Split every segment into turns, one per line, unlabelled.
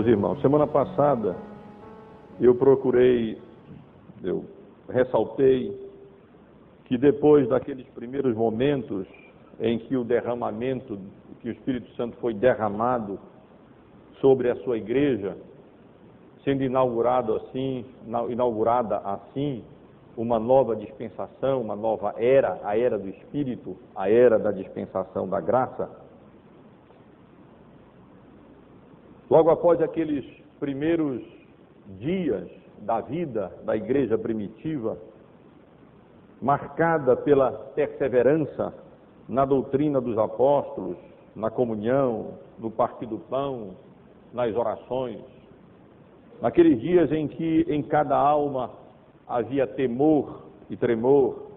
Meus irmãos, semana passada eu procurei, eu ressaltei que depois daqueles primeiros momentos em que o derramamento, que o Espírito Santo foi derramado sobre a sua igreja, sendo inaugurado assim, inaugurada assim, uma nova dispensação, uma nova era, a era do Espírito, a era da dispensação da graça. Logo após aqueles primeiros dias da vida da igreja primitiva, marcada pela perseverança na doutrina dos apóstolos, na comunhão, no partir do pão, nas orações, naqueles dias em que em cada alma havia temor e tremor,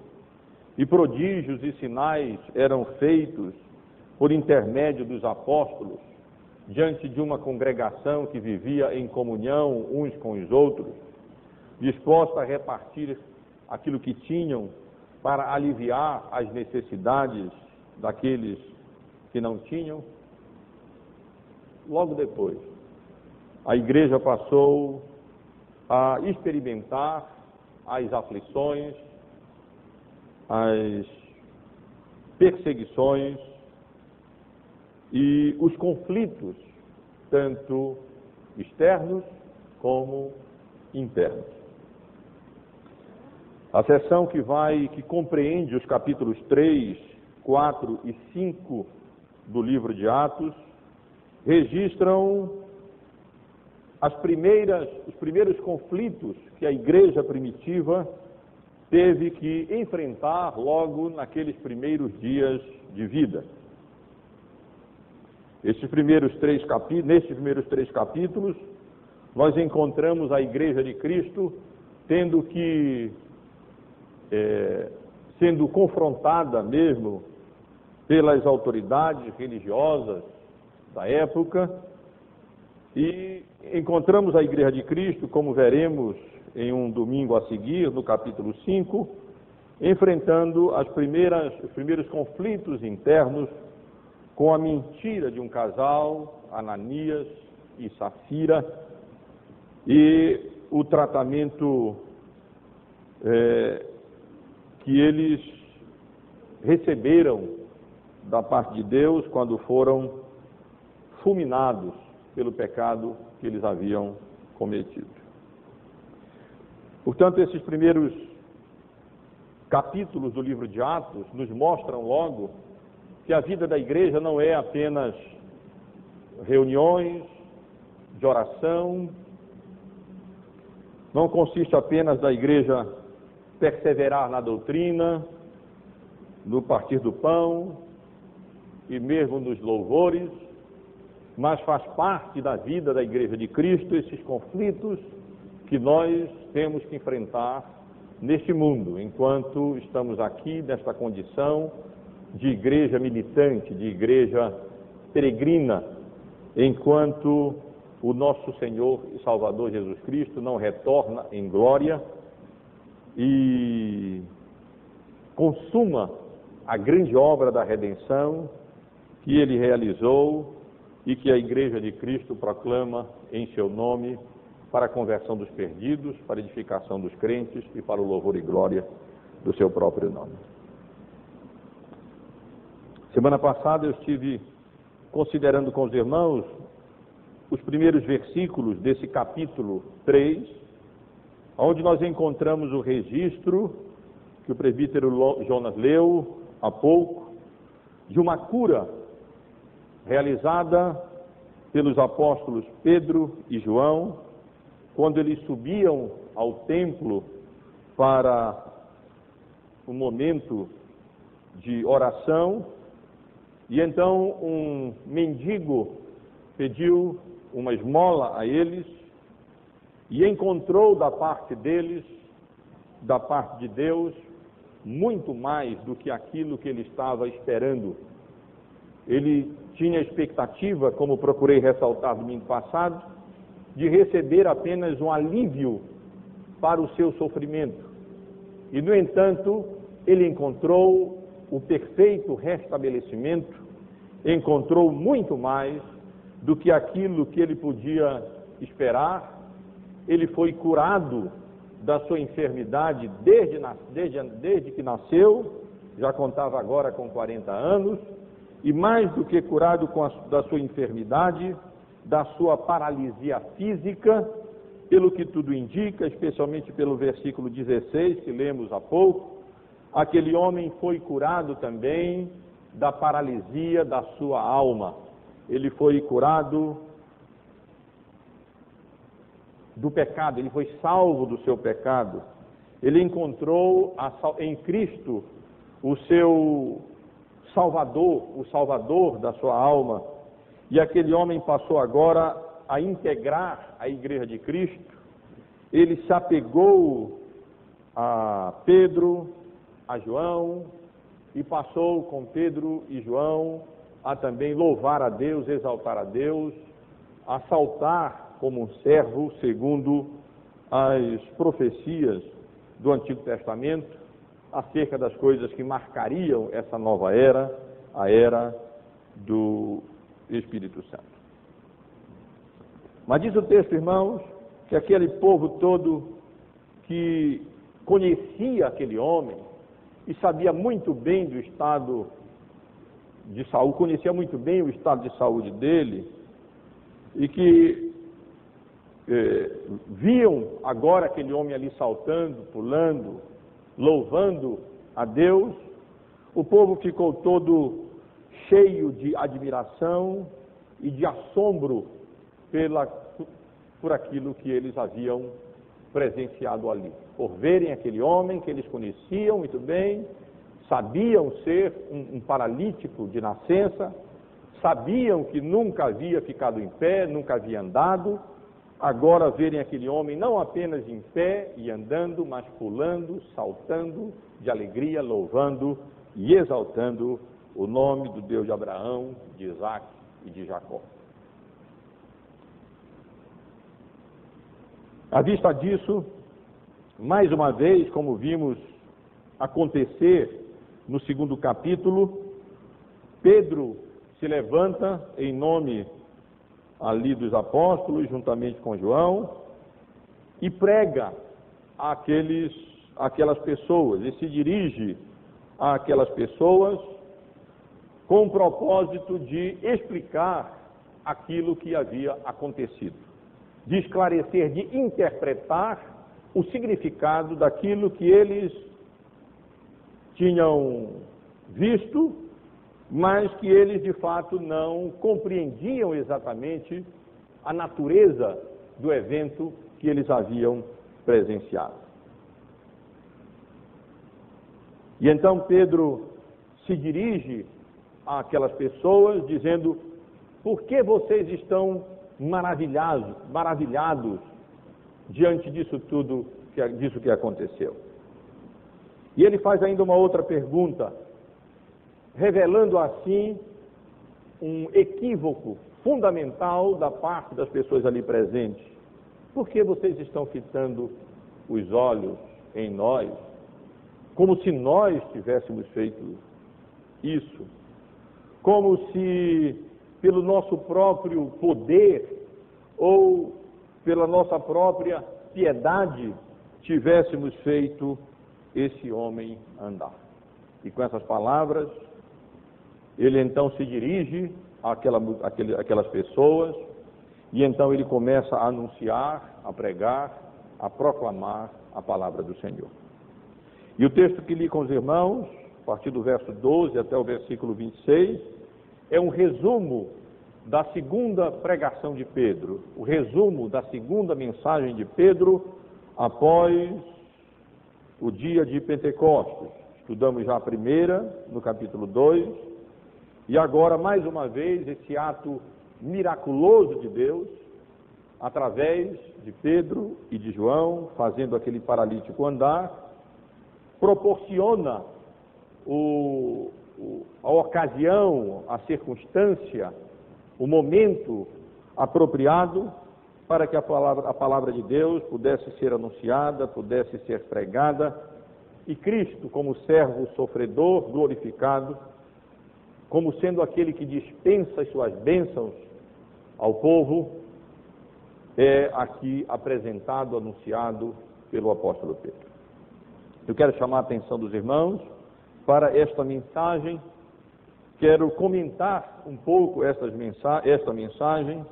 e prodígios e sinais eram feitos por intermédio dos apóstolos, diante de uma congregação que vivia em comunhão uns com os outros, disposta a repartir aquilo que tinham para aliviar as necessidades daqueles que não tinham. Logo depois, a igreja passou a experimentar as aflições, as perseguições e os conflitos, tanto externos como internos. A sessão que vai, que compreende os capítulos 3, 4 e 5 do livro de Atos, registram as primeiras, os primeiros conflitos que a igreja primitiva teve que enfrentar logo naqueles primeiros dias de vida. Estes primeiros três capítulos, nestes primeiros três capítulos, nós encontramos a igreja de Cristo tendo que, é, sendo confrontada mesmo pelas autoridades religiosas da época, e encontramos a Igreja de Cristo, como veremos em um domingo a seguir, no capítulo 5, enfrentando as primeiras, os primeiros conflitos internos com a mentira de um casal, Ananias e Safira, e o tratamento é, que eles receberam da parte de Deus quando foram fulminados pelo pecado que eles haviam cometido. Portanto, esses primeiros capítulos do livro de Atos nos mostram logo que a vida da igreja não é apenas reuniões de oração, não consiste apenas da igreja perseverar na doutrina, no partir do pão e mesmo nos louvores, mas faz parte da vida da Igreja de Cristo esses conflitos que nós temos que enfrentar neste mundo, enquanto estamos aqui nesta condição de igreja militante, de igreja peregrina, enquanto o nosso Senhor e Salvador Jesus Cristo não retorna em glória e consuma a grande obra da redenção que ele realizou e que a Igreja de Cristo proclama em seu nome para a conversão dos perdidos, para a edificação dos crentes e para o louvor e glória do seu próprio nome. Semana passada eu estive considerando com os irmãos os primeiros versículos desse capítulo 3, onde nós encontramos o registro que o presbítero Jonas leu há pouco, de uma cura realizada pelos apóstolos Pedro e João, quando eles subiam ao templo para um momento de oração, e então um mendigo pediu uma esmola a eles e encontrou da parte deles, da parte de Deus, muito mais do que aquilo que ele estava esperando. Ele tinha expectativa, como procurei ressaltar domingo passado, de receber apenas um alívio para o seu sofrimento. E, no entanto, ele encontrou o perfeito restabelecimento, encontrou muito mais do que aquilo que ele podia esperar. Ele foi curado da sua enfermidade desde, desde, desde que nasceu, já contava agora com 40 anos, e mais do que curado a, da sua enfermidade, da sua paralisia física, pelo que tudo indica, especialmente pelo versículo 16 que lemos há pouco, aquele homem foi curado também da paralisia da sua alma. Ele foi curado do pecado, ele foi salvo do seu pecado. Ele encontrou em Cristo o seu Salvador, o Salvador da sua alma. E aquele homem passou agora a integrar a Igreja de Cristo. Ele se apegou a Pedro, a João, e passou com Pedro e João a também louvar a Deus, exaltar a Deus, a saltar como um servo segundo as profecias do Antigo Testamento acerca das coisas que marcariam essa nova era, a era do Espírito Santo. Mas diz o texto, irmãos, que aquele povo todo que conhecia aquele homem, e sabia muito bem do estado de saúde, conhecia muito bem o estado de saúde dele, e que eh, viam agora aquele homem ali saltando, pulando, louvando a Deus, o povo ficou todo cheio de admiração e de assombro pela, por aquilo que eles haviam presenciado ali, por verem aquele homem que eles conheciam muito bem, sabiam ser um, um paralítico de nascença, sabiam que nunca havia ficado em pé, nunca havia andado, agora verem aquele homem não apenas em pé e andando, mas pulando, saltando de alegria, louvando e exaltando o nome do Deus de Abraão, de Isaac e de Jacó. À vista disso, mais uma vez, como vimos acontecer no segundo capítulo, Pedro se levanta em nome ali dos apóstolos, juntamente com João, e prega àqueles, àquelas pessoas, e se dirige àquelas pessoas com o propósito de explicar aquilo que havia acontecido de esclarecer, de interpretar o significado daquilo que eles tinham visto, mas que eles de fato não compreendiam exatamente a natureza do evento que eles haviam presenciado. E então Pedro se dirige àquelas pessoas dizendo: por que vocês estão maravilhados, maravilhados diante disso tudo, disso que aconteceu. E ele faz ainda uma outra pergunta, revelando assim um equívoco fundamental da parte das pessoas ali presentes. Por que vocês estão fitando os olhos em nós, como se nós tivéssemos feito isso? Como se pelo nosso próprio poder ou pela nossa própria piedade tivéssemos feito esse homem andar. E com essas palavras, ele então se dirige àquela, àquele, àquelas pessoas e então ele começa a anunciar, a pregar, a proclamar a palavra do Senhor. E o texto que li com os irmãos, a partir do verso 12 até o versículo 26, é um resumo da segunda pregação de Pedro, o resumo da segunda mensagem de Pedro após o dia de Pentecostes. Estudamos já a primeira, no capítulo 2, e agora, mais uma vez, esse ato miraculoso de Deus, através de Pedro e de João, fazendo aquele paralítico andar, proporciona o, a ocasião, a circunstância, o momento apropriado para que a palavra, a palavra de Deus pudesse ser anunciada, pudesse ser pregada, e Cristo, como servo sofredor, glorificado, como sendo aquele que dispensa as suas bênçãos ao povo é aqui apresentado, anunciado pelo apóstolo Pedro. Eu quero chamar a atenção dos irmãos para esta mensagem, quero comentar um pouco esta mensagem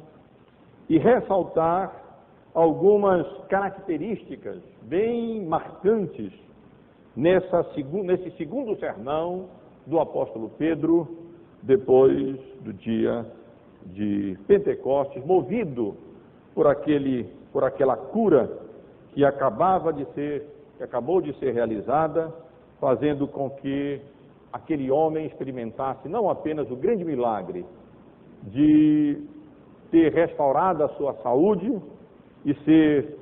e ressaltar algumas características bem marcantes nessa, nesse segundo sermão do apóstolo Pedro, depois do dia de Pentecostes, movido por, aquele, por aquela cura que acabava de ser, que acabou de ser realizada, fazendo com que aquele homem experimentasse não apenas o grande milagre de ter restaurado a sua saúde e ser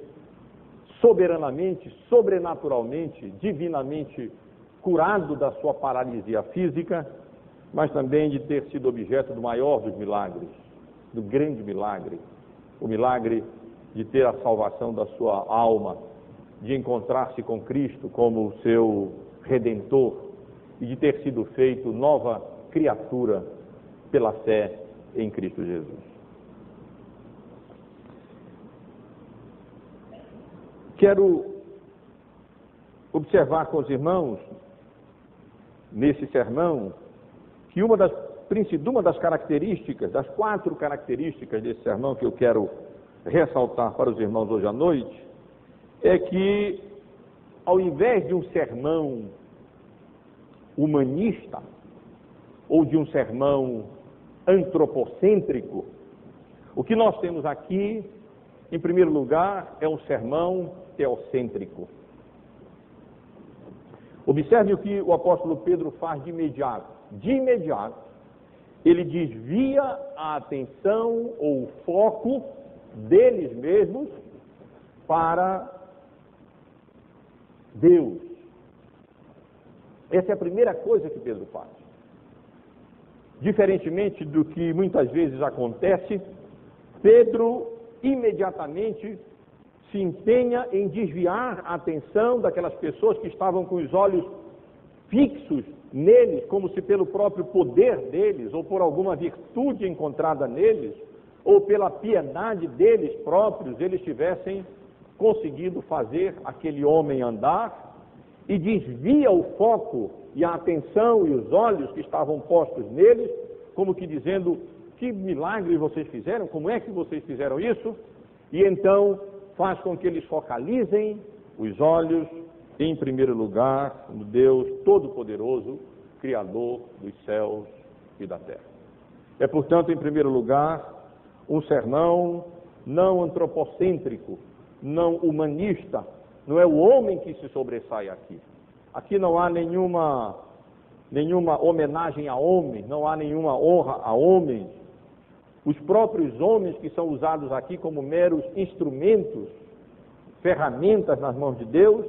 soberanamente, sobrenaturalmente, divinamente curado da sua paralisia física, mas também de ter sido objeto do maior dos milagres, do grande milagre, o milagre de ter a salvação da sua alma, de encontrar-se com Cristo como seu redentor e de ter sido feito nova criatura pela fé em Cristo Jesus. Quero observar com os irmãos, nesse sermão, que uma das, uma das características, das quatro características desse sermão que eu quero ressaltar para os irmãos hoje à noite, é que, ao invés de um sermão humanista, ou de um sermão antropocêntrico, o que nós temos aqui, em primeiro lugar, é um sermão teocêntrico. Observe o que o apóstolo Pedro faz de imediato de imediato, ele desvia a atenção ou o foco deles mesmos para Deus. Essa é a primeira coisa que Pedro faz. Diferentemente do que muitas vezes acontece, Pedro imediatamente se empenha em desviar a atenção daquelas pessoas que estavam com os olhos fixos neles, como se pelo próprio poder deles, ou por alguma virtude encontrada neles, ou pela piedade deles próprios, eles tivessem conseguido fazer aquele homem andar, e desvia o foco e a atenção e os olhos que estavam postos neles, como que dizendo: que milagre vocês fizeram, como é que vocês fizeram isso? E então faz com que eles focalizem os olhos em primeiro lugar, no Deus Todo-Poderoso, Criador dos céus e da terra. É, portanto, em primeiro lugar, um sermão não antropocêntrico, não humanista, não é o homem que se sobressai aqui. Aqui não há nenhuma, nenhuma homenagem a homens, não há nenhuma honra a homens. Os próprios homens que são usados aqui como meros instrumentos, ferramentas nas mãos de Deus,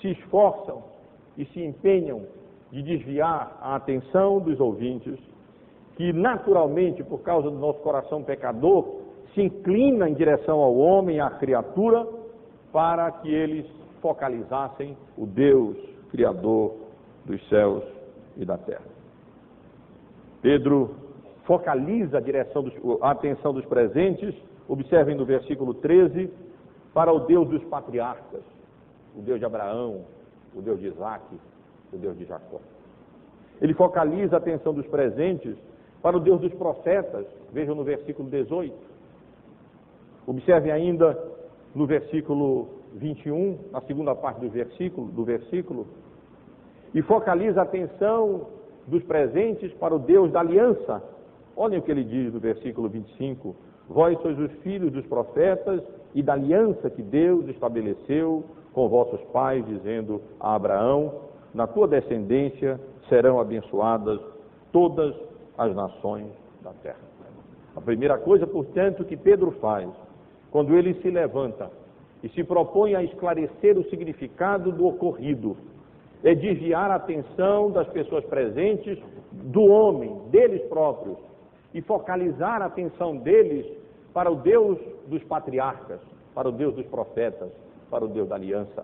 se esforçam e se empenham de desviar a atenção dos ouvintes, que naturalmente, por causa do nosso coração pecador, se inclina em direção ao homem, à criatura, para que eles focalizassem o Deus Criador dos céus e da terra. Pedro focaliza a, dos, a atenção dos presentes, observem no versículo 13, para o Deus dos patriarcas o Deus de Abraão, o Deus de Isaac, o Deus de Jacó. Ele focaliza a atenção dos presentes para o Deus dos profetas, vejam no versículo 18. Observem ainda no versículo 21, na segunda parte do versículo, do versículo, e focaliza a atenção dos presentes para o Deus da aliança. Olhem o que ele diz no versículo 25: Vós sois os filhos dos profetas e da aliança que Deus estabeleceu com vossos pais, dizendo a Abraão: Na tua descendência serão abençoadas todas as nações da terra. A primeira coisa, portanto, que Pedro faz, quando ele se levanta e se propõe a esclarecer o significado do ocorrido, é desviar a atenção das pessoas presentes do homem, deles próprios, e focalizar a atenção deles para o Deus dos patriarcas, para o Deus dos profetas, para o Deus da aliança.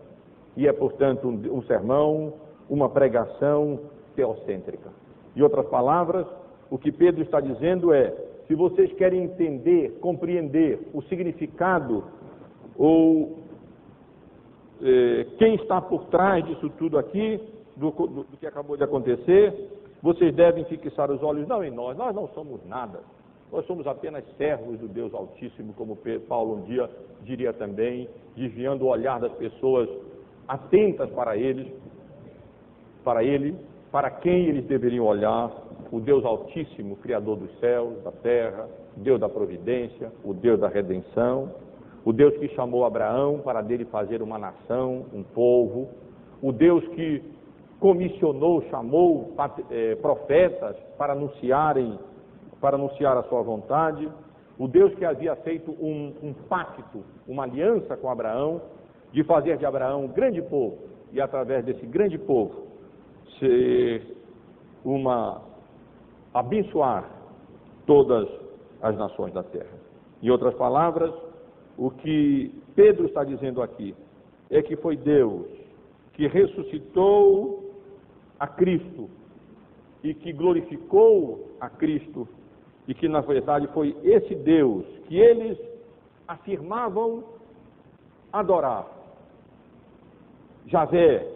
E é, portanto, um, um sermão, uma pregação teocêntrica. Em outras palavras, o que Pedro está dizendo é: se vocês querem entender, compreender o significado ou eh, quem está por trás disso tudo aqui, do, do, do que acabou de acontecer, vocês devem fixar os olhos não em nós, nós não somos nada. Nós somos apenas servos do Deus Altíssimo, como Paulo um dia diria também, desviando o olhar das pessoas atentas para eles, para ele, para quem eles deveriam olhar, o Deus Altíssimo, Criador dos céus, da terra, Deus da providência, o Deus da redenção, o Deus que chamou Abraão para dele fazer uma nação, um povo, o Deus que comissionou, chamou é, profetas para anunciarem, para anunciar a sua vontade, o Deus que havia feito um, um pacto, uma aliança com Abraão, de fazer de Abraão um grande povo e através desse grande povo ser uma abençoar todas as nações da terra. Em outras palavras, o que Pedro está dizendo aqui é que foi Deus que ressuscitou a Cristo e que glorificou a Cristo e que na verdade foi esse Deus que eles afirmavam adorar. Javé,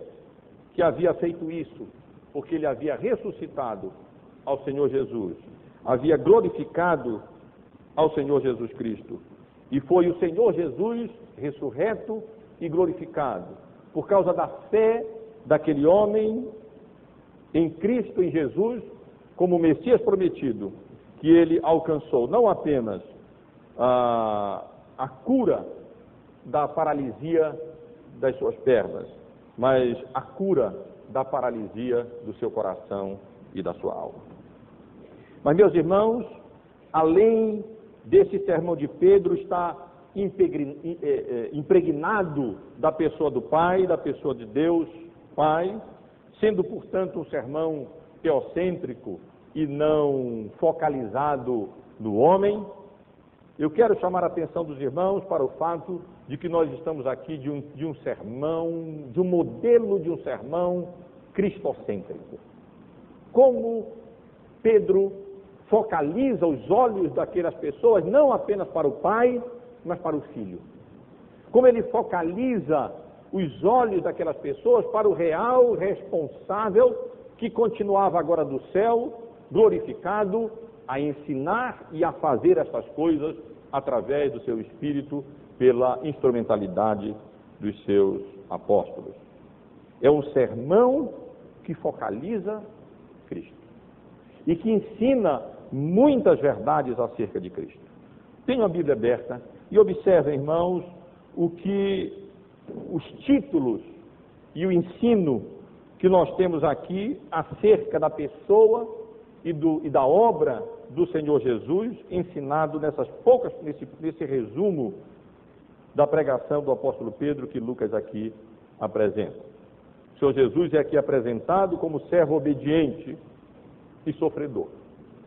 que havia feito isso, porque ele havia ressuscitado ao Senhor Jesus, havia glorificado ao Senhor Jesus Cristo. E foi o Senhor Jesus ressurreto e glorificado, por causa da fé daquele homem em Cristo, em Jesus, como Messias prometido, que ele alcançou não apenas a, a cura da paralisia das suas pernas, mas a cura da paralisia do seu coração e da sua alma. Mas, meus irmãos, além desse sermão de Pedro, está é, é, impregnado da pessoa do Pai, da pessoa de Deus, Pai, sendo, portanto, um sermão teocêntrico e não focalizado no homem. Eu quero chamar a atenção dos irmãos para o fato de que nós estamos aqui de um, de um sermão, de um modelo de um sermão cristocêntrico. Como Pedro focaliza os olhos daquelas pessoas não apenas para o pai, mas para o filho. Como ele focaliza os olhos daquelas pessoas para o real responsável que continuava agora do céu, glorificado, a ensinar e a fazer essas coisas através do seu espírito, pela instrumentalidade dos seus apóstolos. É um sermão que focaliza Cristo e que ensina muitas verdades acerca de Cristo. Tenham a Bíblia aberta e observem, irmãos, o que os títulos e o ensino que nós temos aqui acerca da pessoa e, do, e da obra do Senhor Jesus, ensinado nessas poucas, nesse, nesse resumo da pregação do apóstolo Pedro que Lucas aqui apresenta. O Senhor Jesus é aqui apresentado como servo obediente e sofredor.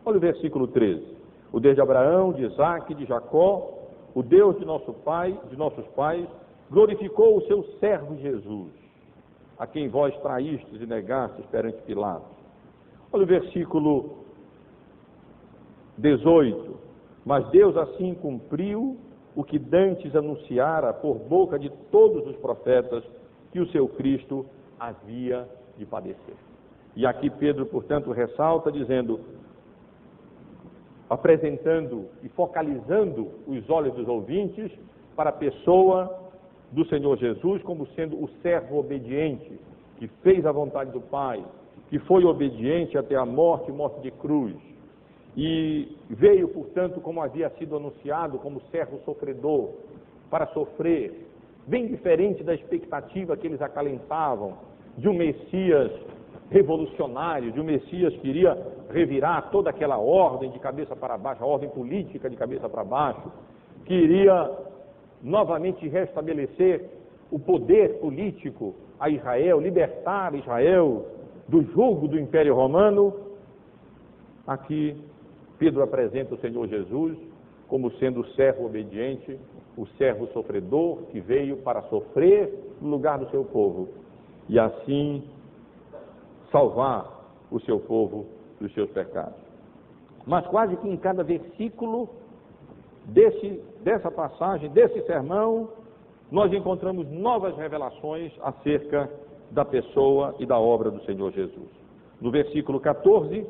Olha o versículo 13. O Deus de Abraão, de Isaac, de Jacó, o Deus de nosso pai, de nossos pais, glorificou o seu servo Jesus, a quem vós traístes e negastes perante Pilatos. Olha o versículo 18. Mas Deus assim cumpriu o que dantes anunciara por boca de todos os profetas que o seu Cristo havia de padecer. E aqui Pedro, portanto, ressalta dizendo: apresentando e focalizando os olhos dos ouvintes para a pessoa do Senhor Jesus como sendo o servo obediente, que fez a vontade do Pai, que foi obediente até a morte, morte de cruz, e veio, portanto, como havia sido anunciado, como servo sofredor, para sofrer, bem diferente da expectativa que eles acalentavam de um Messias revolucionário, de um Messias que iria revirar toda aquela ordem de cabeça para baixo, a ordem política de cabeça para baixo, que iria novamente restabelecer o poder político a Israel, libertar Israel do jugo do Império Romano. Aqui Pedro apresenta o Senhor Jesus como sendo o servo obediente, o servo sofredor que veio para sofrer no lugar do seu povo e assim salvar o seu povo dos seus pecados. Mas quase que em cada versículo desse, dessa passagem, desse sermão, nós encontramos novas revelações acerca da pessoa e da obra do Senhor Jesus. No versículo 14,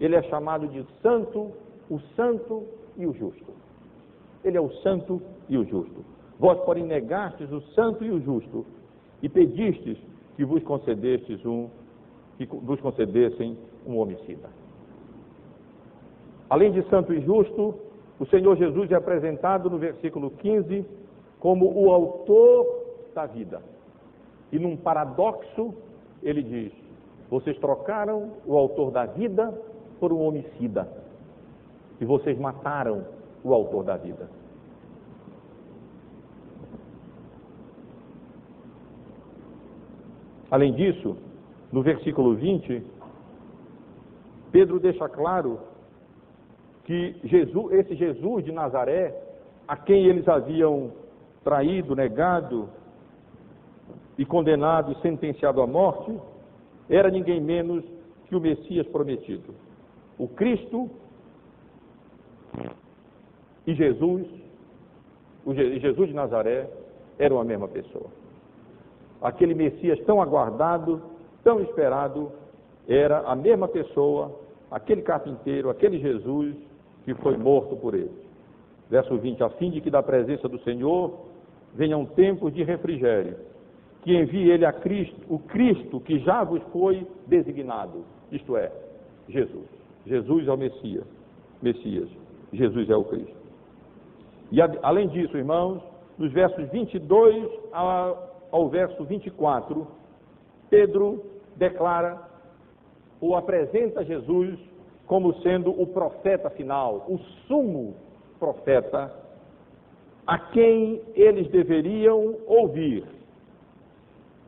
ele é chamado de santo, o santo e o justo. Ele é o santo e o justo. Vós, porém, negastes o santo e o justo, e pedistes que vos concedestes um, que vos concedessem um homicida. Além de santo e justo, o Senhor Jesus é apresentado no versículo 15 como o autor da vida. E num paradoxo, ele diz: Vocês trocaram o autor da vida por um homicida. E vocês mataram o autor da vida. Além disso, no versículo 20, Pedro deixa claro que Jesus, esse Jesus de Nazaré, a quem eles haviam traído, negado e condenado e sentenciado à morte, era ninguém menos que o Messias prometido. O Cristo e Jesus, o Jesus de Nazaré, eram a mesma pessoa. Aquele Messias tão aguardado, tão esperado, era a mesma pessoa, aquele carpinteiro, aquele Jesus que foi morto por ele. Verso 20: A fim de que da presença do Senhor venham tempos de refrigério, que envie ele a Cristo, o Cristo que já vos foi designado, isto é, Jesus. Jesus é o Messias, Messias. Jesus é o Cristo. E além disso, irmãos, nos versos 22 ao verso 24, Pedro declara ou apresenta Jesus como sendo o profeta final, o sumo profeta, a quem eles deveriam ouvir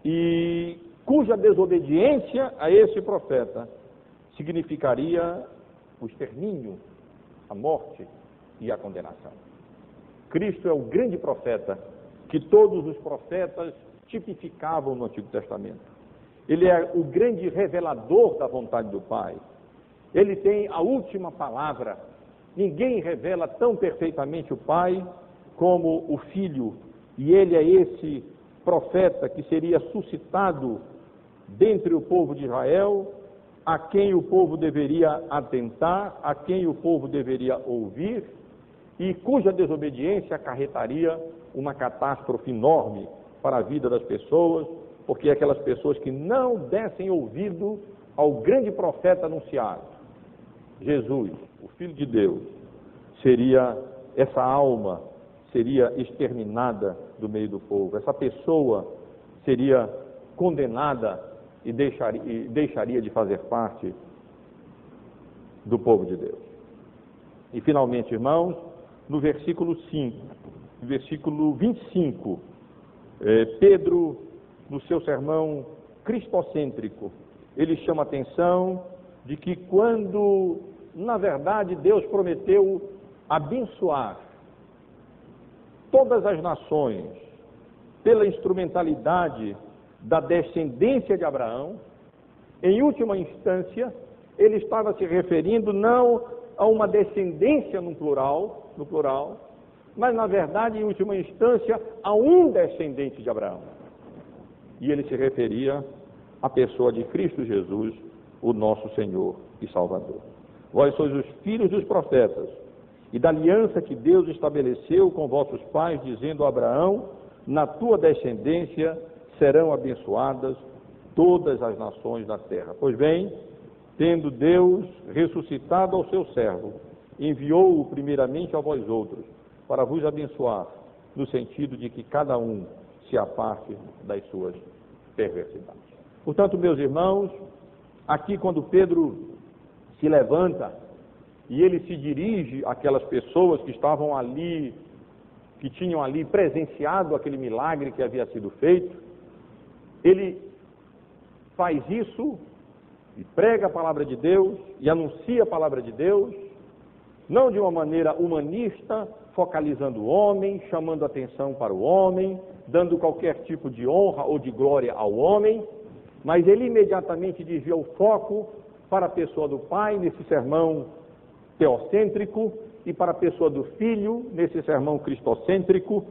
e cuja desobediência a esse profeta significaria o extermínio, a morte e a condenação. Cristo é o grande profeta que todos os profetas tipificavam no Antigo Testamento. Ele é o grande revelador da vontade do Pai. Ele tem a última palavra. Ninguém revela tão perfeitamente o Pai como o Filho. E ele é esse profeta que seria suscitado dentre o povo de Israel, a quem o povo deveria atentar, a quem o povo deveria ouvir, e cuja desobediência acarretaria uma catástrofe enorme para a vida das pessoas, porque aquelas pessoas que não dessem ouvido ao grande profeta anunciado, Jesus, o Filho de Deus, seria essa alma seria exterminada do meio do povo. Essa pessoa seria condenada e deixaria, de fazer parte do povo de Deus. E finalmente, irmãos, no versículo 5, versículo 25, eh, Pedro, no seu sermão cristocêntrico, ele chama a atenção de que quando, na verdade, Deus prometeu abençoar todas as nações pela instrumentalidade da descendência de Abraão, em última instância, ele estava se referindo não a uma descendência no plural, no plural, mas na verdade, em última instância, a um descendente de Abraão. E ele se referia à pessoa de Cristo Jesus, o nosso Senhor e Salvador. Vós sois os filhos dos profetas e da aliança que Deus estabeleceu com vossos pais, dizendo a Abraão: Na tua descendência serão abençoadas todas as nações da terra. Pois bem, tendo Deus ressuscitado ao seu servo, enviou-o primeiramente a vós outros, para vos abençoar, no sentido de que cada um se aparte das suas perversidades. Portanto, meus irmãos, aqui quando Pedro se levanta e ele se dirige àquelas pessoas que estavam ali, que tinham ali presenciado aquele milagre que havia sido feito, ele faz isso e prega a palavra de Deus e anuncia a palavra de Deus, não de uma maneira humanista, focalizando o homem, chamando atenção para o homem, dando qualquer tipo de honra ou de glória ao homem, mas ele imediatamente desvia o foco para a pessoa do Pai nesse sermão teocêntrico e para a pessoa do Filho, nesse sermão cristocêntrico,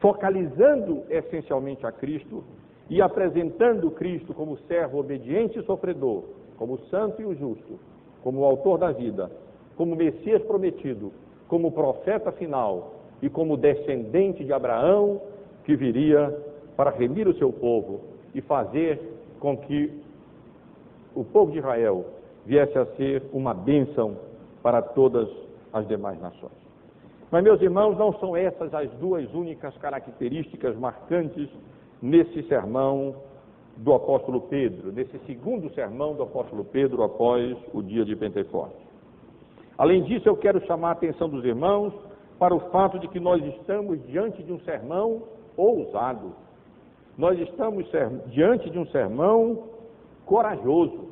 focalizando essencialmente a Cristo e apresentando Cristo como servo obediente e sofredor, como santo e o justo, como o autor da vida, como Messias prometido, como profeta final e como descendente de Abraão que viria para remir o seu povo e fazer com que o povo de Israel viesse a ser uma bênção para todas as demais nações. Mas, meus irmãos, não são essas as duas únicas características marcantes nesse sermão do apóstolo Pedro, nesse segundo sermão do apóstolo Pedro após o dia de Pentecostes. Além disso, eu quero chamar a atenção dos irmãos para o fato de que nós estamos diante de um sermão ousado. Nós estamos diante de um sermão corajoso.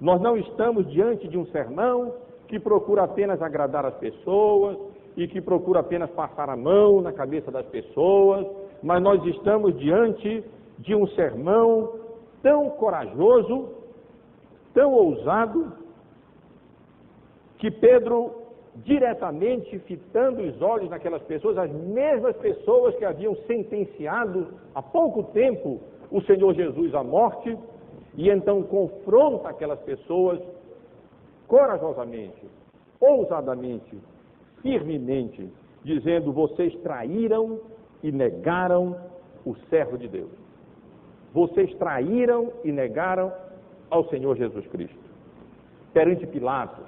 Nós não estamos diante de um sermão que procura apenas agradar as pessoas e que procura apenas passar a mão na cabeça das pessoas, mas nós estamos diante de um sermão tão corajoso, tão ousado, que Pedro, diretamente fitando os olhos naquelas pessoas, as mesmas pessoas que haviam sentenciado há pouco tempo o Senhor Jesus à morte, e então confronta aquelas pessoas corajosamente, ousadamente, firmemente, dizendo: vocês traíram e negaram o servo de Deus. Vocês traíram e negaram ao Senhor Jesus Cristo. Perante Pilatos,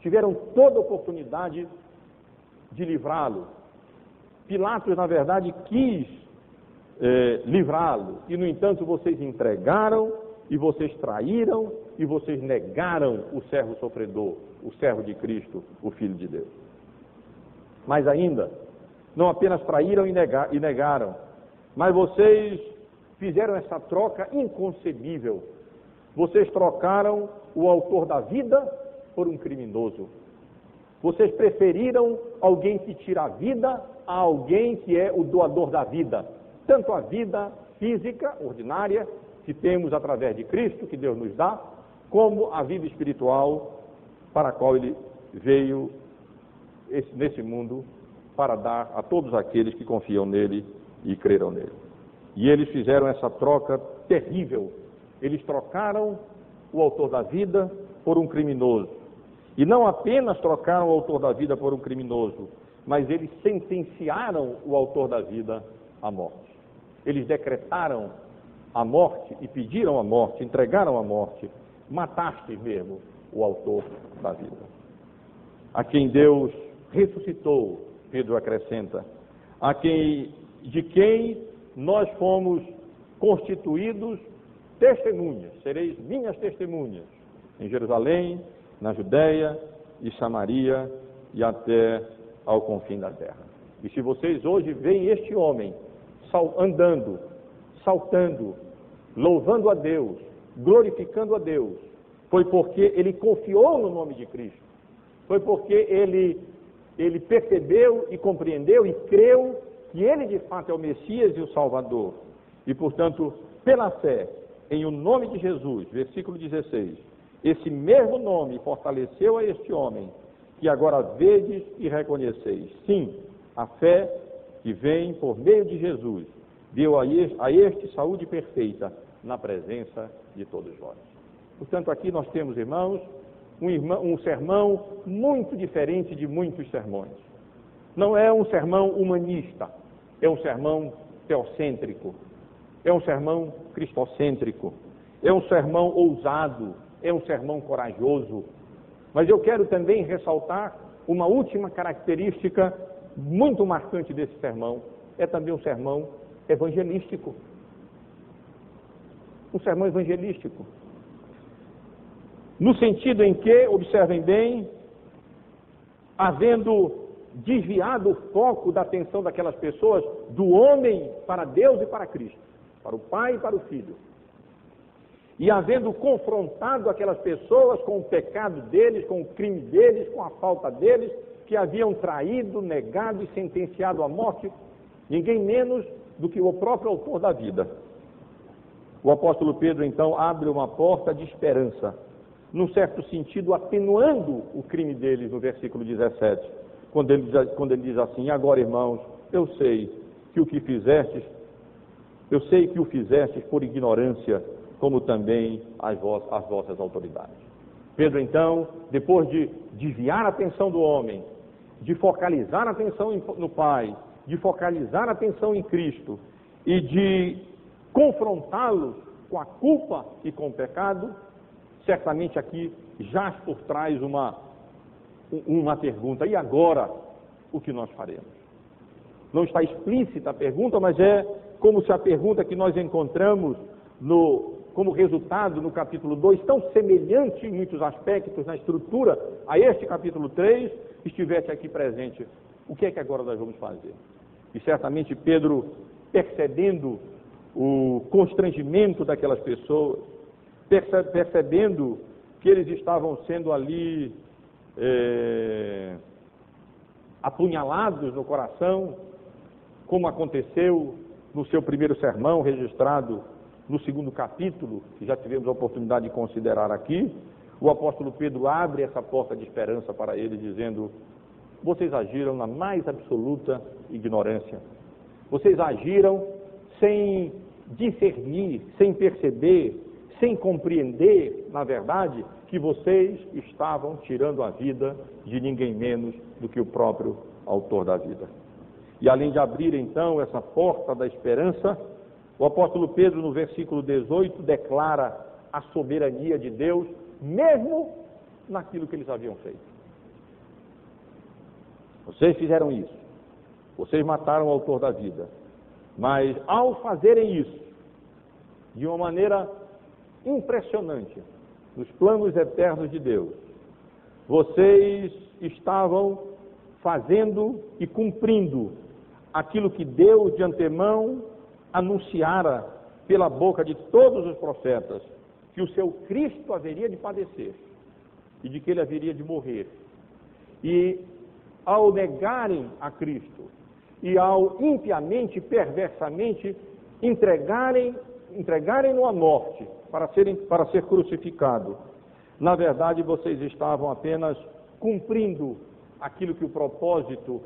tiveram toda a oportunidade de livrá-lo. Pilatos, na verdade, quis eh, livrá-lo, e no entanto vocês entregaram e vocês traíram e vocês negaram o servo sofredor, o servo de Cristo, o Filho de Deus. Mas ainda, não apenas traíram e, negaram, mas vocês fizeram essa troca inconcebível. Vocês trocaram o autor da vida por um criminoso. Vocês preferiram alguém que tira a vida a alguém que é o doador da vida. Tanto a vida física, ordinária, que temos através de Cristo, que Deus nos dá, como a vida espiritual para a qual Ele veio nesse mundo para dar a todos aqueles que confiam nele e creram nele. E eles fizeram essa troca terrível. Eles trocaram o autor da vida por um criminoso. E não apenas trocaram o autor da vida por um criminoso, mas eles sentenciaram o autor da vida à morte. Eles decretaram a morte e pediram a morte, entregaram a morte, mataste mesmo o autor da vida. A quem Deus ressuscitou, Pedro acrescenta, a quem de quem nós fomos constituídos testemunhas, sereis minhas testemunhas em Jerusalém, na Judéia e Samaria e até ao confim da terra. E se vocês hoje veem este homem andando saltando, louvando a Deus, glorificando a Deus, foi porque ele confiou no nome de Cristo. Foi porque ele, ele percebeu e compreendeu e creu que ele de fato é o Messias e o Salvador. E, portanto, pela fé em o nome de Jesus, versículo 16, esse mesmo nome fortaleceu a este homem, que agora vedes e reconheceis. Sim, a fé que vem por meio de Jesus deu a este, saúde perfeita na presença de todos vós. Portanto, aqui nós temos, irmãos, um, irmão, um sermão muito diferente de muitos sermões. Não é um sermão humanista, é um sermão teocêntrico, é um sermão cristocêntrico, é um sermão ousado, é um sermão corajoso. Mas eu quero também ressaltar uma última característica muito marcante desse sermão: é também um sermão evangelístico. Um sermão evangelístico. No sentido em que, observem bem, havendo desviado o foco da atenção daquelas pessoas do homem para Deus e para Cristo, para o Pai e para o Filho. E havendo confrontado aquelas pessoas com o pecado deles, com o crime deles, com a falta deles, que haviam traído, negado e sentenciado à morte, ninguém menos do que o próprio autor da vida. O apóstolo Pedro, então, abre uma porta de esperança num certo sentido, atenuando o crime deles no versículo 17, quando ele, quando ele diz assim: Agora, irmãos, eu sei que o que fizestes, eu sei que o fizestes por ignorância, como também as, as vossas autoridades. Pedro, então, depois de desviar a atenção do homem, de focalizar a atenção no Pai, de focalizar a atenção em Cristo e de confrontá-los com a culpa e com o pecado, certamente aqui jaz por trás uma, uma pergunta: e agora o que nós faremos? Não está explícita a pergunta, mas é como se a pergunta que nós encontramos no, como resultado no capítulo 2, tão semelhante em muitos aspectos na estrutura a este capítulo 3, estivesse aqui presente. O que é que agora nós vamos fazer? E certamente Pedro, percebendo o constrangimento daquelas pessoas, percebendo que eles estavam sendo ali é, apunhalados no coração, como aconteceu no seu primeiro sermão registrado no segundo capítulo, que já tivemos a oportunidade de considerar aqui, o apóstolo Pedro abre essa porta de esperança para eles, dizendo: Vocês agiram na mais absoluta ignorância. Vocês agiram sem discernir, sem perceber, sem compreender, na verdade, que vocês estavam tirando a vida de ninguém menos do que o próprio autor da vida. E além de abrir então essa porta da esperança, o apóstolo Pedro, no versículo 18, declara a soberania de Deus, mesmo naquilo que eles haviam feito. Vocês fizeram isso, vocês mataram o autor da vida, mas ao fazerem isso, de uma maneira impressionante, nos planos eternos de Deus, vocês estavam fazendo e cumprindo aquilo que Deus de antemão anunciara pela boca de todos os profetas, que o seu Cristo haveria de padecer e de que ele haveria de morrer. E ao negarem a Cristo e ao impiamente, perversamente entregarem entregarem-no à morte para, serem, para ser crucificado. Na verdade, vocês estavam apenas cumprindo aquilo que o propósito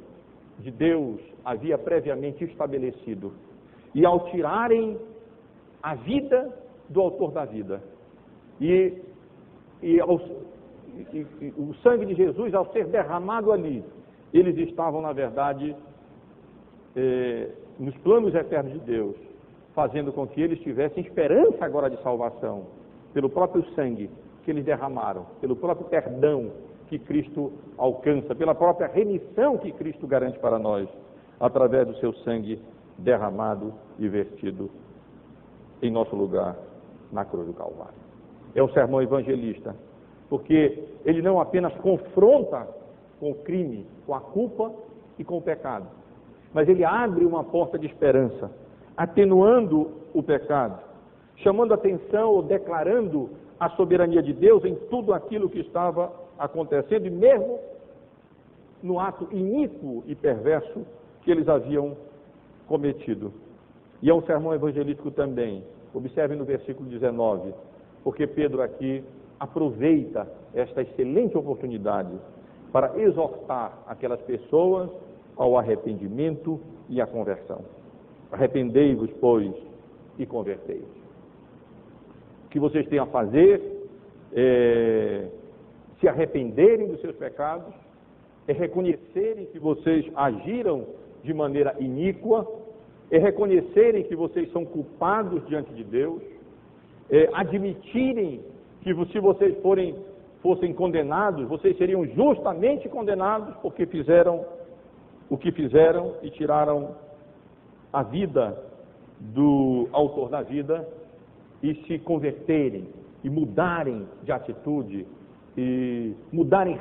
de Deus havia previamente estabelecido. E ao tirarem a vida do autor da vida, e, e, ao, e, e o sangue de Jesus, ao ser derramado ali, eles estavam, na verdade, eh, nos planos eternos de Deus, fazendo com que eles tivessem esperança agora de salvação, pelo próprio sangue que eles derramaram, pelo próprio perdão que Cristo alcança, pela própria remissão que Cristo garante para nós, através do seu sangue derramado e vertido em nosso lugar na cruz do Calvário. É um sermão evangelista, porque ele não apenas confronta com o crime, com a culpa e com o pecado, mas ele abre uma porta de esperança atenuando o pecado, chamando atenção ou declarando a soberania de Deus em tudo aquilo que estava acontecendo, e mesmo no ato iníquo e perverso que eles haviam cometido. E é um sermão evangelístico também. Observe no versículo 19, porque Pedro aqui aproveita esta excelente oportunidade para exortar aquelas pessoas ao arrependimento e à conversão. Arrependei-vos, pois, e convertei-vos. O que vocês têm a fazer é se arrependerem dos seus pecados, é reconhecerem que vocês agiram de maneira iníqua, é reconhecerem que vocês são culpados diante de Deus, é admitirem que se vocês forem, fossem condenados, vocês seriam justamente condenados porque fizeram o que fizeram e tiraram a vida do autor da vida e se converterem e mudarem de atitude e mudarem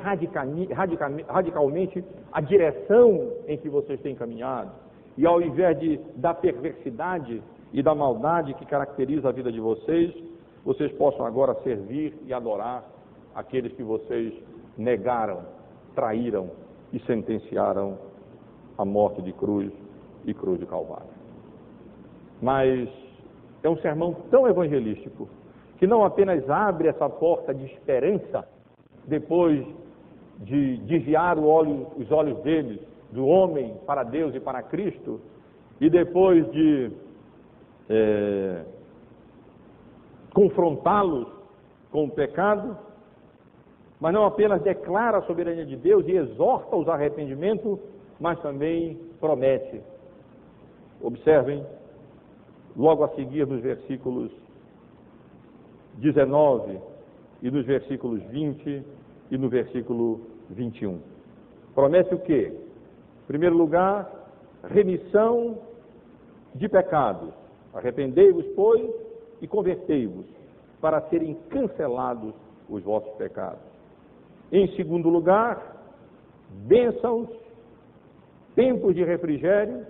radicalmente a direção em que vocês têm caminhado. E ao invés de, da perversidade e da maldade que caracteriza a vida de vocês, vocês possam agora servir e adorar aqueles que vocês negaram, traíram e sentenciaram à morte de cruz e cruz de Calvário. Mas é um sermão tão evangelístico que não apenas abre essa porta de esperança, depois de desviar olho, os olhos deles do homem para Deus e para Cristo, e depois de é, confrontá-los com o pecado, mas não apenas declara a soberania de Deus e exorta os arrependimento, mas também promete. Observem, logo a seguir nos versículos 19 e nos versículos 20 e no versículo 21. Promete o quê? Em primeiro lugar, remissão de pecados. Arrependei-vos, pois, e convertei-vos, para serem cancelados os vossos pecados. Em segundo lugar, bênçãos, tempos de refrigério,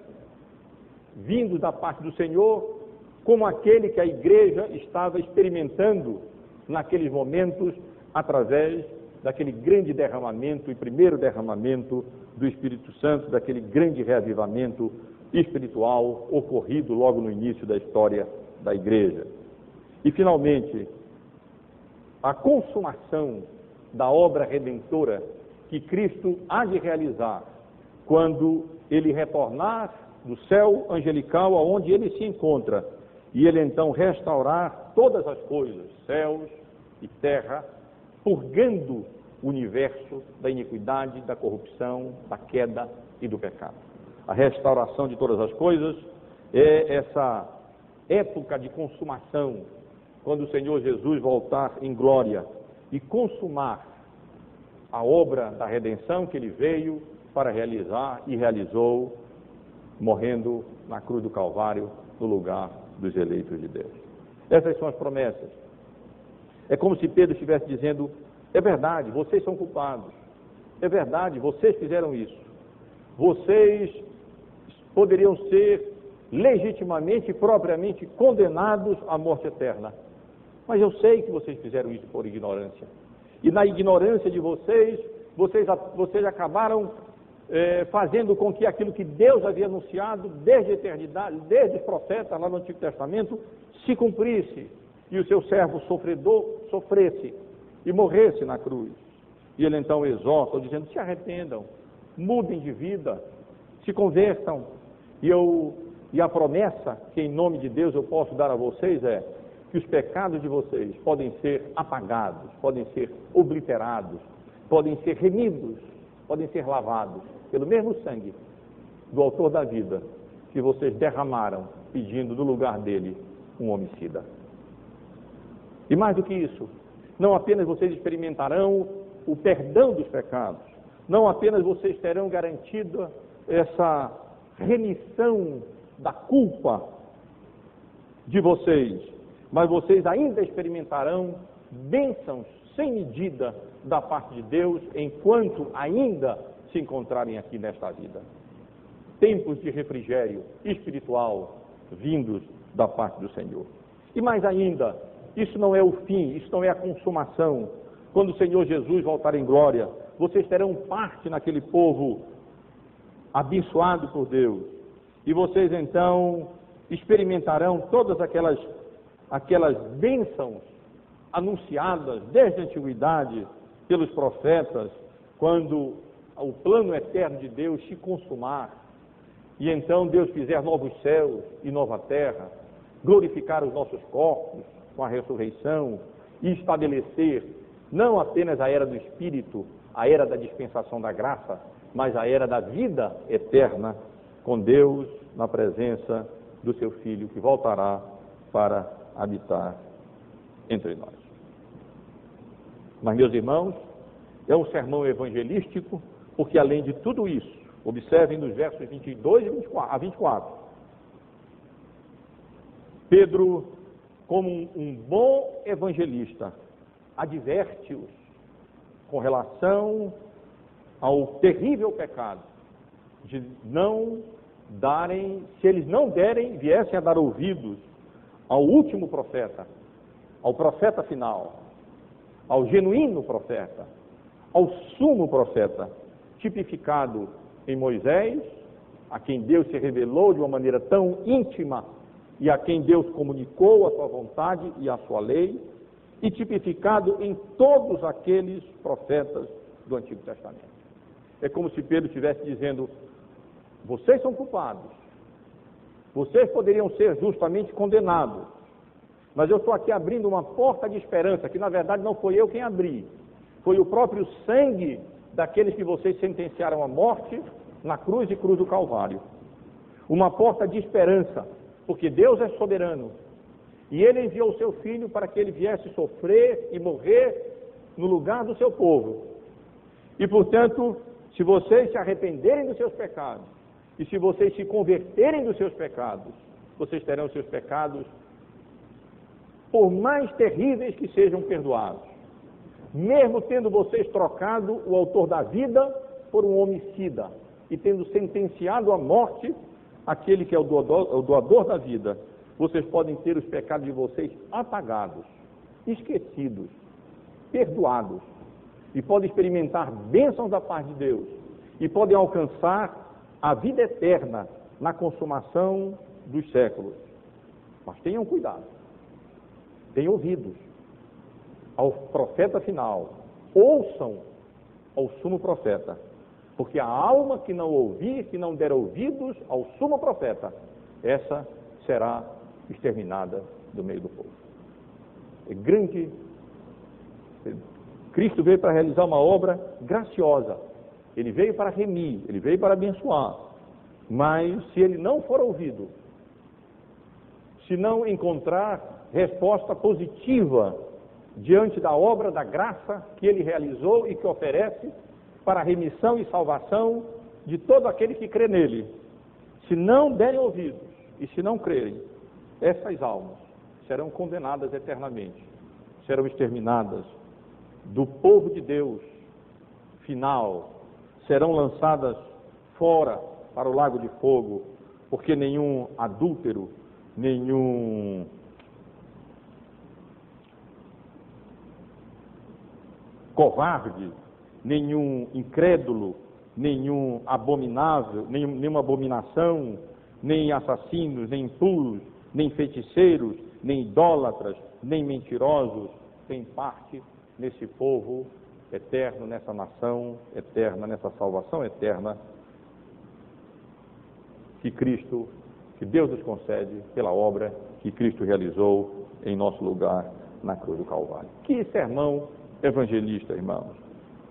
vindos da parte do Senhor, como aquele que a igreja estava experimentando naqueles momentos através daquele grande derramamento e primeiro derramamento do Espírito Santo, daquele grande reavivamento espiritual ocorrido logo no início da história da igreja. E, finalmente, a consumação da obra redentora que Cristo há de realizar quando ele retornar do céu angelical aonde ele se encontra e ele então restaurar todas as coisas, céus e terra, purgando o universo da iniquidade, da corrupção, da queda e do pecado. A restauração de todas as coisas é essa época de consumação, quando o Senhor Jesus voltar em glória e consumar a obra da redenção que ele veio para realizar e realizou, morrendo na cruz do Calvário, no lugar dos eleitos de Deus. Essas são as promessas. É como se Pedro estivesse dizendo: é verdade, vocês são culpados. É verdade, vocês fizeram isso. Vocês poderiam ser legitimamente e propriamente condenados à morte eterna. Mas eu sei que vocês fizeram isso por ignorância. E na ignorância de vocês, vocês, vocês acabaram é, fazendo com que aquilo que Deus havia anunciado desde a eternidade, desde os profetas lá no Antigo Testamento, se cumprisse. E o seu servo sofredor sofresse e morresse na cruz. E ele então exorta, dizendo: se arrependam, mudem de vida, se convertam. E, eu, e a promessa que em nome de Deus eu posso dar a vocês é que os pecados de vocês podem ser apagados, podem ser obliterados, podem ser remidos, podem ser lavados pelo mesmo sangue do autor da vida que vocês derramaram pedindo no lugar dele um homicida. E mais do que isso, não apenas vocês experimentarão o perdão dos pecados, não apenas vocês terão garantida essa remissão da culpa de vocês, mas vocês ainda experimentarão bênçãos sem medida da parte de Deus enquanto ainda se encontrarem aqui nesta vida. Tempos de refrigério espiritual vindos da parte do Senhor. E mais ainda, isso não é o fim, isso não é a consumação. Quando o Senhor Jesus voltar em glória, vocês terão parte naquele povo abençoado por Deus. E vocês então experimentarão todas aquelas aquelas bênçãos anunciadas desde a antiguidade pelos profetas, quando o plano eterno de Deus se consumar, e então Deus fizer novos céus e nova terra, glorificar os nossos corpos, com a ressurreição e estabelecer não apenas a era do Espírito, a era da dispensação da graça, mas a era da vida eterna com Deus na presença do seu Filho que voltará para habitar entre nós. Mas, meus irmãos, é um sermão evangelístico, porque além de tudo isso, observem nos versos 22 a 24, Pedro como um, bom evangelista, adverte-os com relação ao terrível pecado de não darem, se eles não derem, viessem a dar ouvidos ao último profeta, ao profeta final, ao genuíno profeta, ao sumo profeta, tipificado em Moisés, a quem Deus se revelou de uma maneira tão íntima e a quem Deus comunicou a sua vontade e a sua lei, e tipificado em todos aqueles profetas do Antigo Testamento. É como se Pedro estivesse dizendo: vocês são culpados, vocês poderiam ser justamente condenados, mas eu estou aqui abrindo uma porta de esperança, que na verdade não foi eu quem abri, foi o próprio sangue daqueles que vocês sentenciaram à morte na cruz e cruz do Calvário. Uma porta de esperança, porque Deus é soberano. E ele enviou o seu filho para que ele viesse sofrer e morrer no lugar do seu povo. E portanto, se vocês se arrependerem dos seus pecados, e se vocês se converterem dos seus pecados, vocês terão seus pecados, por mais terríveis que sejam perdoados. Mesmo tendo vocês trocado o autor da vida por um homicida e tendo sentenciado à morte aquele que é o doador, o doador da vida, vocês podem ter os pecados de vocês apagados, esquecidos, perdoados e podem experimentar bênçãos da parte de Deus e podem alcançar a vida eterna na consumação dos séculos. Mas tenham cuidado, tenham ouvidos ao profeta final, ouçam ao sumo profeta, porque a alma que não ouvir, que não der ouvidos ao sumo profeta, essa será exterminada do meio do povo. É grande Cristo veio para realizar uma obra graciosa. Ele veio para remir, ele veio para abençoar. Mas se ele não for ouvido, se não encontrar resposta positiva diante da obra da graça que ele realizou e que oferece para a remissão e salvação de todo aquele que crê nele, se não derem ouvidos e se não crerem, essas almas serão condenadas eternamente, serão exterminadas. Do povo de Deus final serão lançadas fora para o lago de fogo, porque nenhum adúltero, nenhum covarde, nenhum incrédulo, nenhum abominável, nenhum, nenhuma abominação, nem assassinos, nem impuros, nem feiticeiros, nem idólatras, nem mentirosos, têm parte nesse povo eterno, nessa nação eterna, nessa salvação eterna que Cristo, que Deus nos concede pela obra que Cristo realizou em nosso lugar na cruz do Calvário. Que sermão evangelista, irmãos.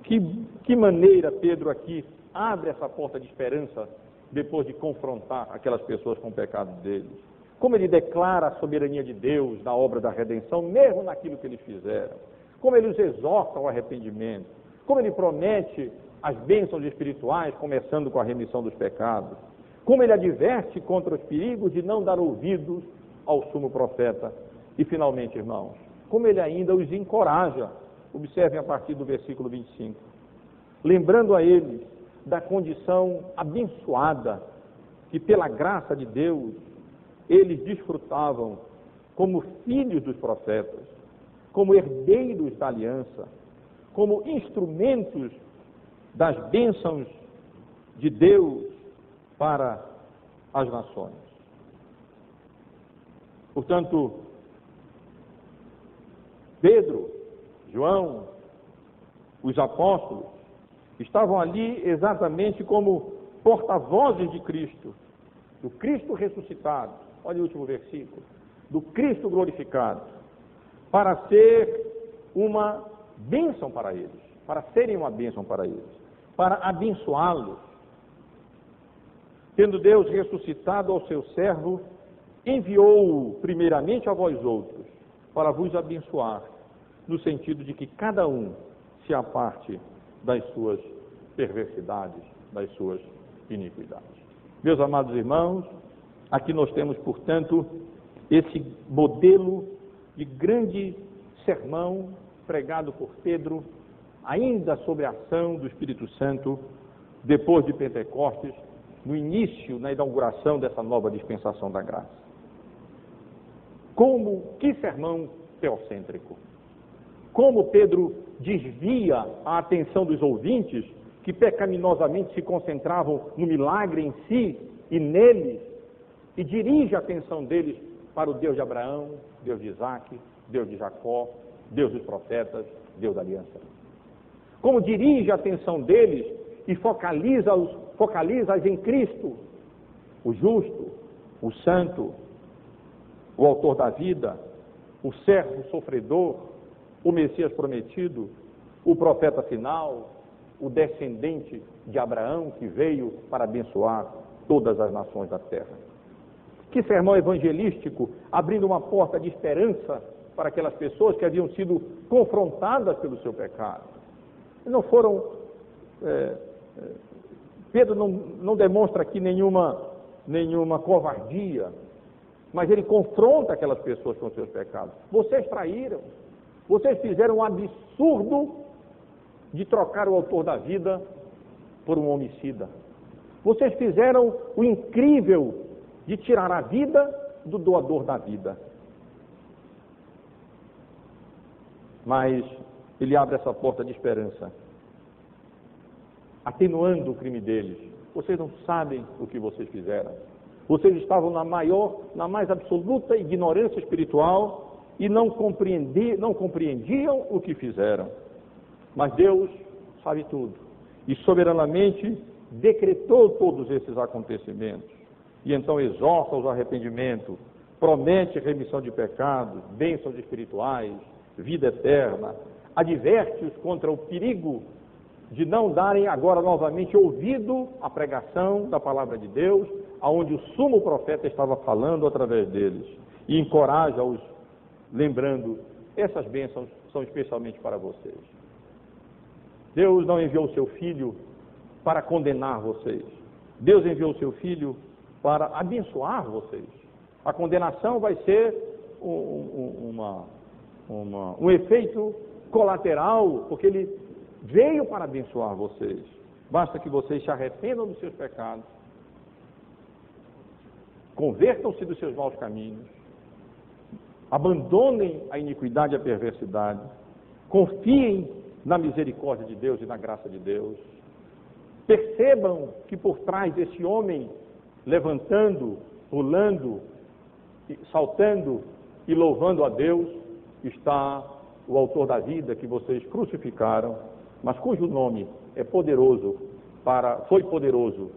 Que, que maneira Pedro aqui abre essa porta de esperança depois de confrontar aquelas pessoas com o pecado deles. Como ele declara a soberania de Deus na obra da redenção, mesmo naquilo que eles fizeram como ele os exorta ao arrependimento, como ele promete as bênçãos espirituais, começando com a remissão dos pecados, como ele adverte contra os perigos de não dar ouvidos ao sumo profeta. E finalmente, irmãos, como ele ainda os encoraja. Observem a partir do versículo 25. Lembrando a eles da condição abençoada que, pela graça de Deus, eles desfrutavam como filhos dos profetas como herdeiros da aliança, como instrumentos das bênçãos de Deus para as nações. Portanto, Pedro, João, os apóstolos, estavam ali exatamente como porta-vozes de Cristo, do Cristo ressuscitado. Olha o último versículo. Do Cristo glorificado para ser uma bênção para eles, para serem uma bênção para eles, para abençoá-los. Tendo Deus ressuscitado ao seu servo, enviou-o primeiramente a vós outros, para vos abençoar, no sentido de que cada um se aparte das suas perversidades, das suas iniquidades. Meus amados irmãos, aqui nós temos, portanto, esse modelo de grande sermão pregado por Pedro, ainda sobre a ação do Espírito Santo, depois de Pentecostes, no início, na inauguração dessa nova dispensação da graça. Como, que sermão teocêntrico! Como Pedro desvia a atenção dos ouvintes que pecaminosamente se concentravam no milagre em si e neles, e dirige a atenção deles para o Deus de Abraão, Deus de Isaac, Deus de Jacó, Deus dos profetas, Deus da aliança. Como dirige a atenção deles e focaliza-os focaliza em Cristo, o justo, o santo, o autor da vida, o servo sofredor, o Messias prometido, o profeta final, o descendente de Abraão que veio para abençoar todas as nações da terra. Que sermão evangelístico, abrindo uma porta de esperança para aquelas pessoas que haviam sido confrontadas pelo seu pecado. Não foram. É, é, Pedro não, não demonstra aqui nenhuma, nenhuma covardia, mas ele confronta aquelas pessoas com seus pecados. Vocês traíram, vocês fizeram um absurdo de trocar o autor da vida por um homicida. Vocês fizeram o incrível de tirar a vida do doador da vida. Mas ele abre essa porta de esperança, atenuando o crime deles. Vocês não sabem o que vocês fizeram. Vocês estavam na maior, na mais absoluta ignorância espiritual e não, compreendi, não compreendiam o que fizeram. Mas Deus sabe tudo e soberanamente decretou todos esses acontecimentos. E então exorta os arrependimento, promete remissão de pecados, bênçãos espirituais, vida eterna, adverte-os contra o perigo de não darem agora novamente ouvido à pregação da palavra de Deus, aonde o sumo profeta estava falando através deles, e encoraja-os, lembrando: essas bênçãos são especialmente para vocês. Deus não enviou o seu filho para condenar vocês. Deus enviou o seu filho para abençoar vocês. A condenação vai ser um, um, uma, uma, um efeito colateral, porque ele veio para abençoar vocês. Basta que vocês se arrependam dos seus pecados, convertam-se dos seus maus caminhos, abandonem a iniquidade e a perversidade, confiem na misericórdia de Deus e na graça de Deus. Percebam que por trás desse homem levantando, pulando, saltando e louvando a Deus está o autor da vida que vocês crucificaram, mas cujo nome é poderoso para foi poderoso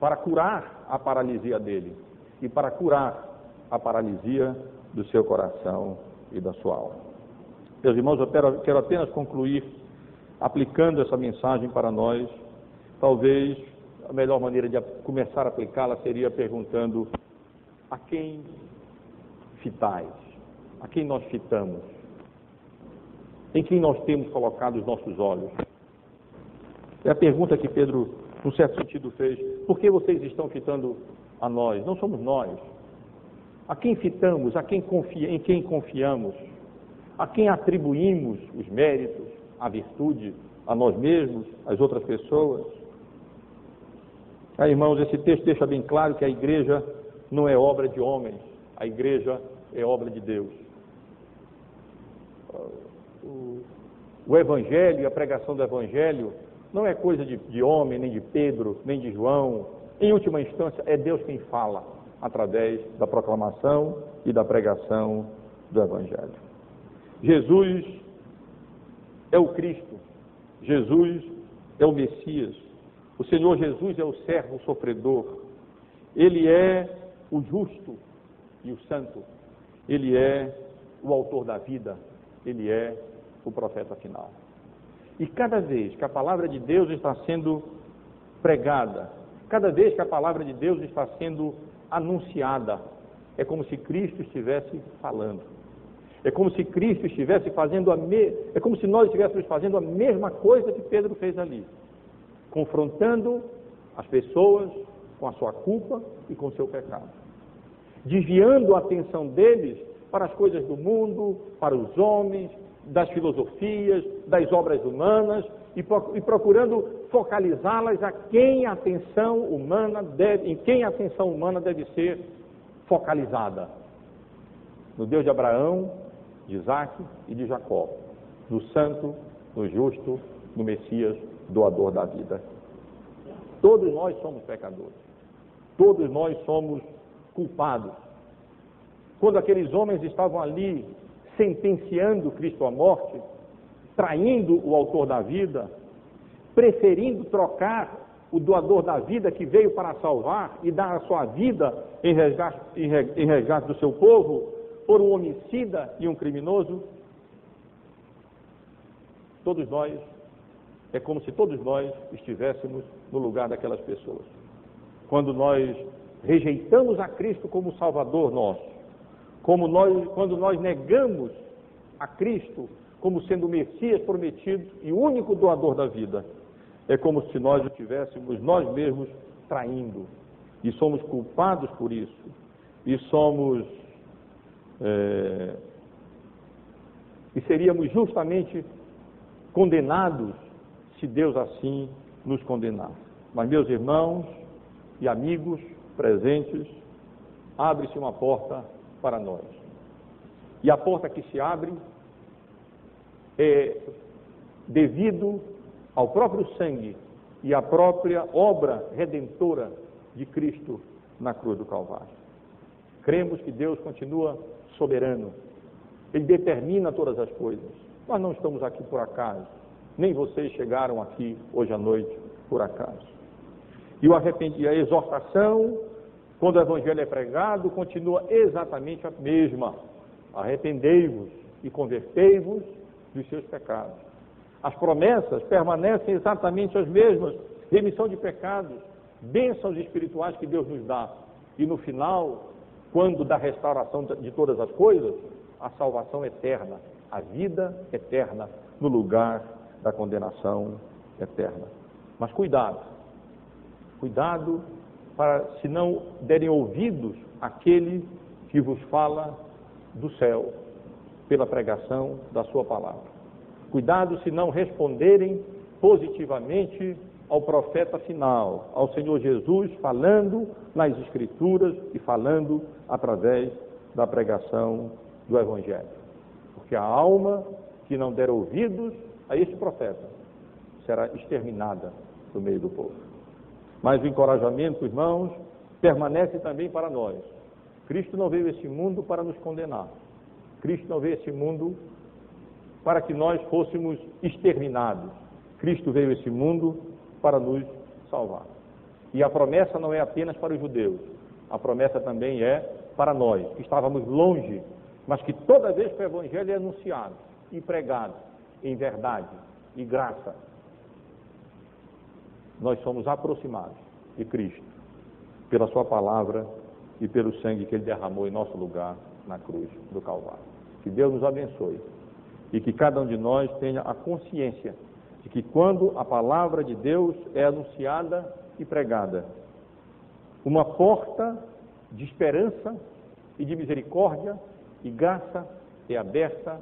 para curar a paralisia dele e para curar a paralisia do seu coração e da sua alma. Meus irmãos, eu quero apenas concluir aplicando essa mensagem para nós. Talvez a melhor maneira de começar a aplicá-la seria perguntando: a quem fitais? A quem nós fitamos? Em quem nós temos colocado os nossos olhos? É a pergunta que Pedro, num certo sentido, fez. Por que vocês estão fitando a nós? Não somos nós. A quem fitamos? A quem confia, em quem confiamos? A quem atribuímos os méritos, a virtude, a nós mesmos, às outras pessoas? Aí, irmãos, esse texto deixa bem claro que a igreja não é obra de homens, a igreja é obra de Deus. O, o Evangelho, a pregação do Evangelho, não é coisa de, de homem, nem de Pedro, nem de João. Em última instância, é Deus quem fala através da proclamação e da pregação do Evangelho. Jesus é o Cristo, Jesus é o Messias, o Senhor Jesus é o servo sofredor, ele é o justo e o santo, ele é o autor da vida, ele é o profeta final. E cada vez que a palavra de Deus está sendo pregada, cada vez que a palavra de Deus está sendo anunciada, é como se Cristo estivesse falando. É como se Cristo estivesse fazendo a me... é como se nós estivéssemos fazendo a mesma coisa que Pedro fez ali, confrontando as pessoas com a sua culpa e com o seu pecado, desviando a atenção deles para as coisas do mundo, para os homens, das filosofias, das obras humanas e, procurando focalizá-las a quem a atenção humana deve, em quem a atenção humana deve ser focalizada. No Deus de Abraão, de Isaac e de Jacó, no santo, no justo, no Messias, doador da vida. Todos nós somos pecadores. Todos nós somos culpados. Quando aqueles homens estavam ali sentenciando Cristo à morte, traindo o autor da vida, preferindo trocar o doador da vida que veio para salvar e dar a sua vida em resgate, em resgate do seu povo, por um homicida e um criminoso? Todos nós, é como se todos nós estivéssemos no lugar daquelas pessoas. Quando nós rejeitamos a Cristo como Salvador nosso, como nós, quando nós negamos a Cristo como sendo o Messias prometido e o único doador da vida, é como se nós estivéssemos nós mesmos traindo. E somos culpados por isso. E somos. É, e seríamos justamente condenados se Deus assim nos condenar. Mas, meus irmãos e amigos presentes, abre-se uma porta para nós. E a porta que se abre é devido ao próprio sangue e à própria obra redentora de Cristo na cruz do Calvário. Cremos que Deus continua soberano. Ele determina todas as coisas. Nós não estamos aqui por acaso. Nem vocês chegaram aqui hoje à noite por acaso. E o arrependimento, a exortação, quando o evangelho é pregado, continua exatamente a mesma. Arrependei-vos e convertei-vos dos seus pecados. As promessas permanecem exatamente as mesmas: remissão de pecados, bênçãos espirituais que Deus nos dá. E no final, quando da restauração de todas as coisas, a salvação eterna, a vida eterna no lugar da condenação eterna. Mas cuidado, cuidado para se não derem ouvidos àquele que vos fala do céu pela pregação da sua palavra. Cuidado se não responderem positivamente ao profeta final, ao Senhor Jesus, falando nas Escrituras e falando através da pregação do Evangelho. Porque a alma que não der ouvidos a este profeta será exterminada do meio do povo. Mas o encorajamento, irmãos, permanece também para nós. Cristo não veio a este mundo para nos condenar. Cristo não veio a esse mundo para que nós fôssemos exterminados. Cristo veio a esse mundo para nos salvar. E a promessa não é apenas para os judeus, a promessa também é para nós, que estávamos longe, mas que toda vez que o Evangelho é anunciado e pregado em verdade e graça, nós somos aproximados de Cristo pela Sua palavra e pelo sangue que Ele derramou em nosso lugar na cruz do Calvário. Que Deus nos abençoe. E que cada um de nós tenha a consciência de que quando a palavra de Deus é anunciada e pregada, uma porta de esperança e de misericórdia e graça é aberta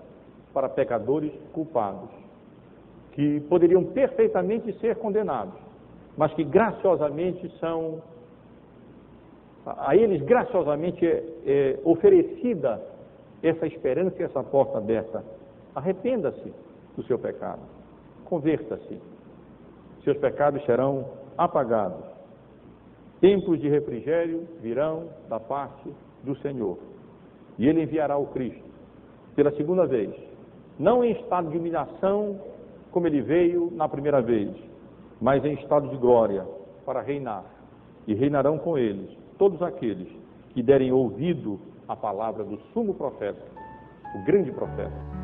para pecadores culpados, que poderiam perfeitamente ser condenados, mas que graciosamente são a eles graciosamente é, é oferecida essa esperança e essa porta aberta. Arrependa-se do seu pecado. Converta-se. Seus pecados serão apagados. Tempos de refrigério virão da parte do Senhor. E Ele enviará o Cristo pela segunda vez. Não em estado de humilhação, como ele veio na primeira vez, mas em estado de glória, para reinar. E reinarão com eles todos aqueles que derem ouvido à palavra do sumo profeta, o grande profeta.